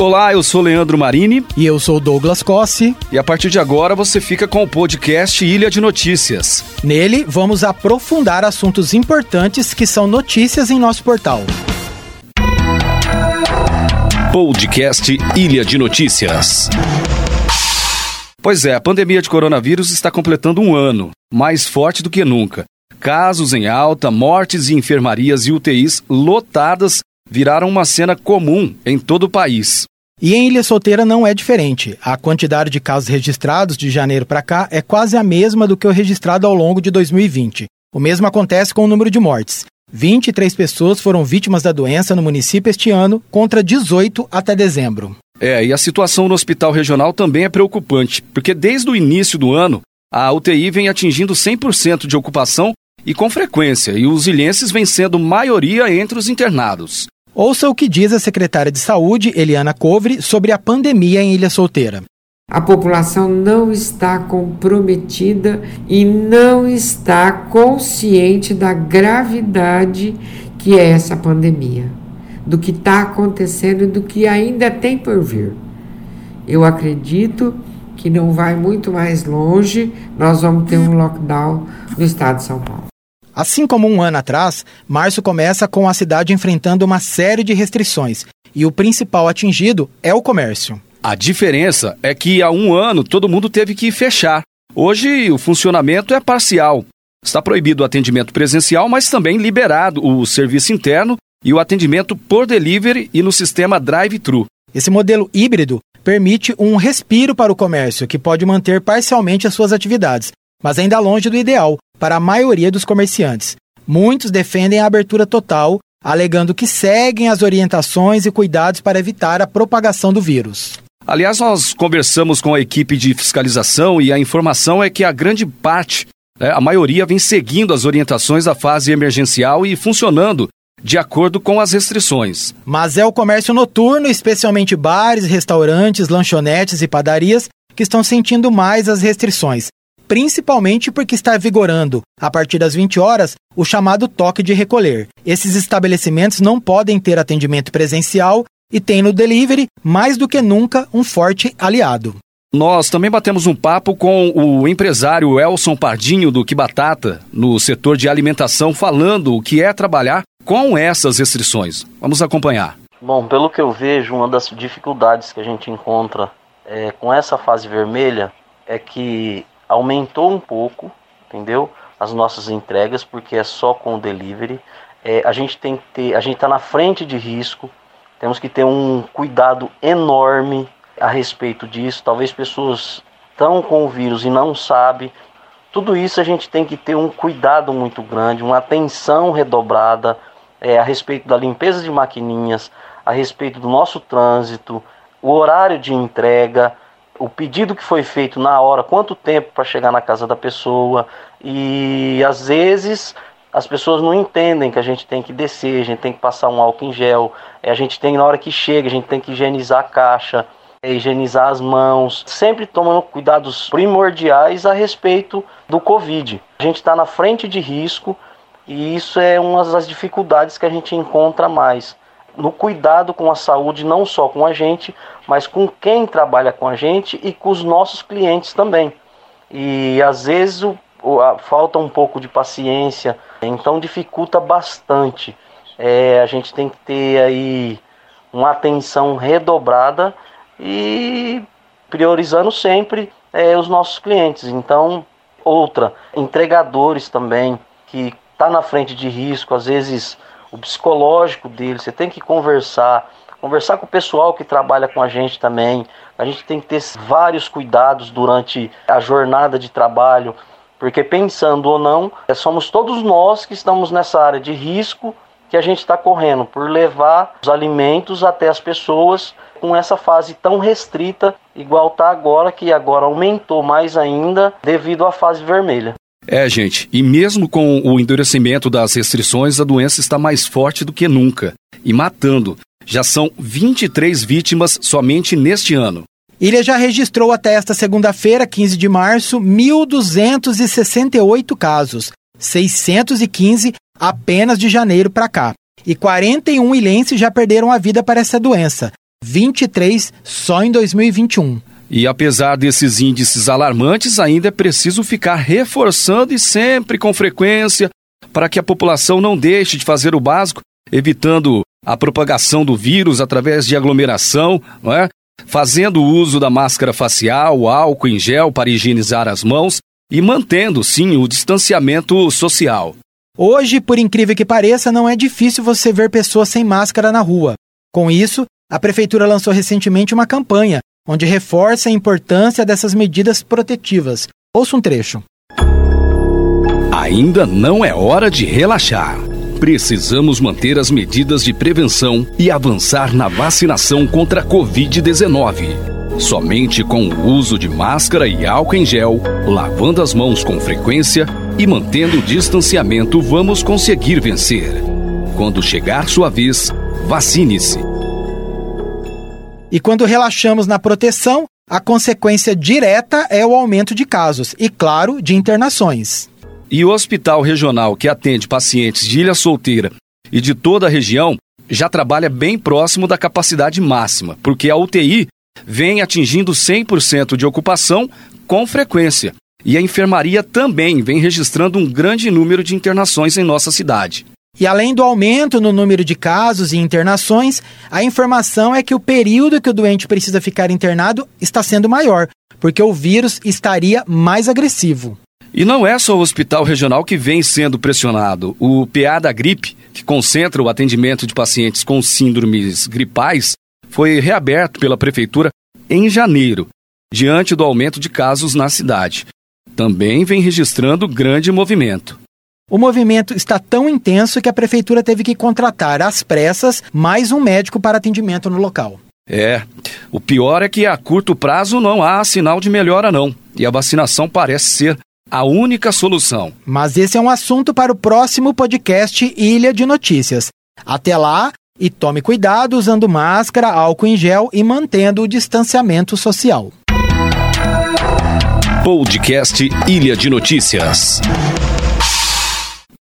Olá, eu sou Leandro Marini. E eu sou Douglas Cossi. E a partir de agora você fica com o podcast Ilha de Notícias. Nele, vamos aprofundar assuntos importantes que são notícias em nosso portal. Podcast Ilha de Notícias. Pois é, a pandemia de coronavírus está completando um ano, mais forte do que nunca. Casos em alta, mortes e enfermarias e UTIs lotadas viraram uma cena comum em todo o país. E em Ilha Solteira não é diferente. A quantidade de casos registrados de janeiro para cá é quase a mesma do que o registrado ao longo de 2020. O mesmo acontece com o número de mortes. 23 pessoas foram vítimas da doença no município este ano, contra 18 até dezembro. É, e a situação no hospital regional também é preocupante, porque desde o início do ano, a UTI vem atingindo 100% de ocupação e com frequência, e os ilhenses vêm sendo maioria entre os internados. Ouça o que diz a secretária de Saúde, Eliana Covre, sobre a pandemia em Ilha Solteira. A população não está comprometida e não está consciente da gravidade que é essa pandemia, do que está acontecendo e do que ainda tem por vir. Eu acredito que não vai muito mais longe, nós vamos ter um lockdown no estado de São Paulo. Assim como um ano atrás, março começa com a cidade enfrentando uma série de restrições e o principal atingido é o comércio. A diferença é que há um ano todo mundo teve que fechar. Hoje o funcionamento é parcial. Está proibido o atendimento presencial, mas também liberado o serviço interno e o atendimento por delivery e no sistema drive-thru. Esse modelo híbrido permite um respiro para o comércio, que pode manter parcialmente as suas atividades, mas ainda longe do ideal para a maioria dos comerciantes. Muitos defendem a abertura total, alegando que seguem as orientações e cuidados para evitar a propagação do vírus. Aliás, nós conversamos com a equipe de fiscalização e a informação é que a grande parte, né, a maioria, vem seguindo as orientações da fase emergencial e funcionando de acordo com as restrições. Mas é o comércio noturno, especialmente bares, restaurantes, lanchonetes e padarias, que estão sentindo mais as restrições principalmente porque está vigorando, a partir das 20 horas, o chamado toque de recolher. Esses estabelecimentos não podem ter atendimento presencial e têm no delivery, mais do que nunca, um forte aliado. Nós também batemos um papo com o empresário Elson Pardinho do Que Batata, no setor de alimentação, falando o que é trabalhar com essas restrições. Vamos acompanhar. Bom, pelo que eu vejo, uma das dificuldades que a gente encontra é, com essa fase vermelha é que aumentou um pouco, entendeu? As nossas entregas, porque é só com o delivery. É, a gente tem que ter, a gente está na frente de risco, temos que ter um cuidado enorme a respeito disso. Talvez pessoas estão com o vírus e não sabem. Tudo isso a gente tem que ter um cuidado muito grande, uma atenção redobrada é, a respeito da limpeza de maquininhas, a respeito do nosso trânsito, o horário de entrega o pedido que foi feito na hora, quanto tempo para chegar na casa da pessoa. E às vezes as pessoas não entendem que a gente tem que descer, a gente tem que passar um álcool em gel, a gente tem na hora que chega, a gente tem que higienizar a caixa, é, higienizar as mãos, sempre tomando cuidados primordiais a respeito do Covid. A gente está na frente de risco e isso é uma das dificuldades que a gente encontra mais no cuidado com a saúde, não só com a gente, mas com quem trabalha com a gente e com os nossos clientes também. E às vezes o, o, a, falta um pouco de paciência, então dificulta bastante. É, a gente tem que ter aí uma atenção redobrada e priorizando sempre é, os nossos clientes. Então, outra, entregadores também, que está na frente de risco, às vezes o psicológico dele, você tem que conversar, conversar com o pessoal que trabalha com a gente também. A gente tem que ter vários cuidados durante a jornada de trabalho, porque pensando ou não, é, somos todos nós que estamos nessa área de risco que a gente está correndo por levar os alimentos até as pessoas com essa fase tão restrita, igual está agora, que agora aumentou mais ainda devido à fase vermelha. É, gente, e mesmo com o endurecimento das restrições, a doença está mais forte do que nunca e matando. Já são 23 vítimas somente neste ano. Ilha já registrou até esta segunda-feira, 15 de março, 1.268 casos, 615 apenas de janeiro para cá. E 41 ilhenses já perderam a vida para essa doença. 23 só em 2021. E apesar desses índices alarmantes, ainda é preciso ficar reforçando e sempre com frequência para que a população não deixe de fazer o básico, evitando a propagação do vírus através de aglomeração, não é? fazendo uso da máscara facial, álcool em gel para higienizar as mãos e mantendo, sim, o distanciamento social. Hoje, por incrível que pareça, não é difícil você ver pessoas sem máscara na rua. Com isso, a Prefeitura lançou recentemente uma campanha onde reforça a importância dessas medidas protetivas. Ouça um trecho. Ainda não é hora de relaxar. Precisamos manter as medidas de prevenção e avançar na vacinação contra a Covid-19. Somente com o uso de máscara e álcool em gel, lavando as mãos com frequência e mantendo o distanciamento, vamos conseguir vencer. Quando chegar sua vez, vacine-se. E quando relaxamos na proteção, a consequência direta é o aumento de casos e, claro, de internações. E o hospital regional que atende pacientes de Ilha Solteira e de toda a região já trabalha bem próximo da capacidade máxima, porque a UTI vem atingindo 100% de ocupação com frequência. E a enfermaria também vem registrando um grande número de internações em nossa cidade. E além do aumento no número de casos e internações, a informação é que o período que o doente precisa ficar internado está sendo maior, porque o vírus estaria mais agressivo. E não é só o hospital regional que vem sendo pressionado. O PA da gripe, que concentra o atendimento de pacientes com síndromes gripais, foi reaberto pela prefeitura em janeiro, diante do aumento de casos na cidade. Também vem registrando grande movimento. O movimento está tão intenso que a prefeitura teve que contratar às pressas mais um médico para atendimento no local. É, o pior é que a curto prazo não há sinal de melhora não, e a vacinação parece ser a única solução. Mas esse é um assunto para o próximo podcast Ilha de Notícias. Até lá, e tome cuidado usando máscara, álcool em gel e mantendo o distanciamento social. Podcast Ilha de Notícias.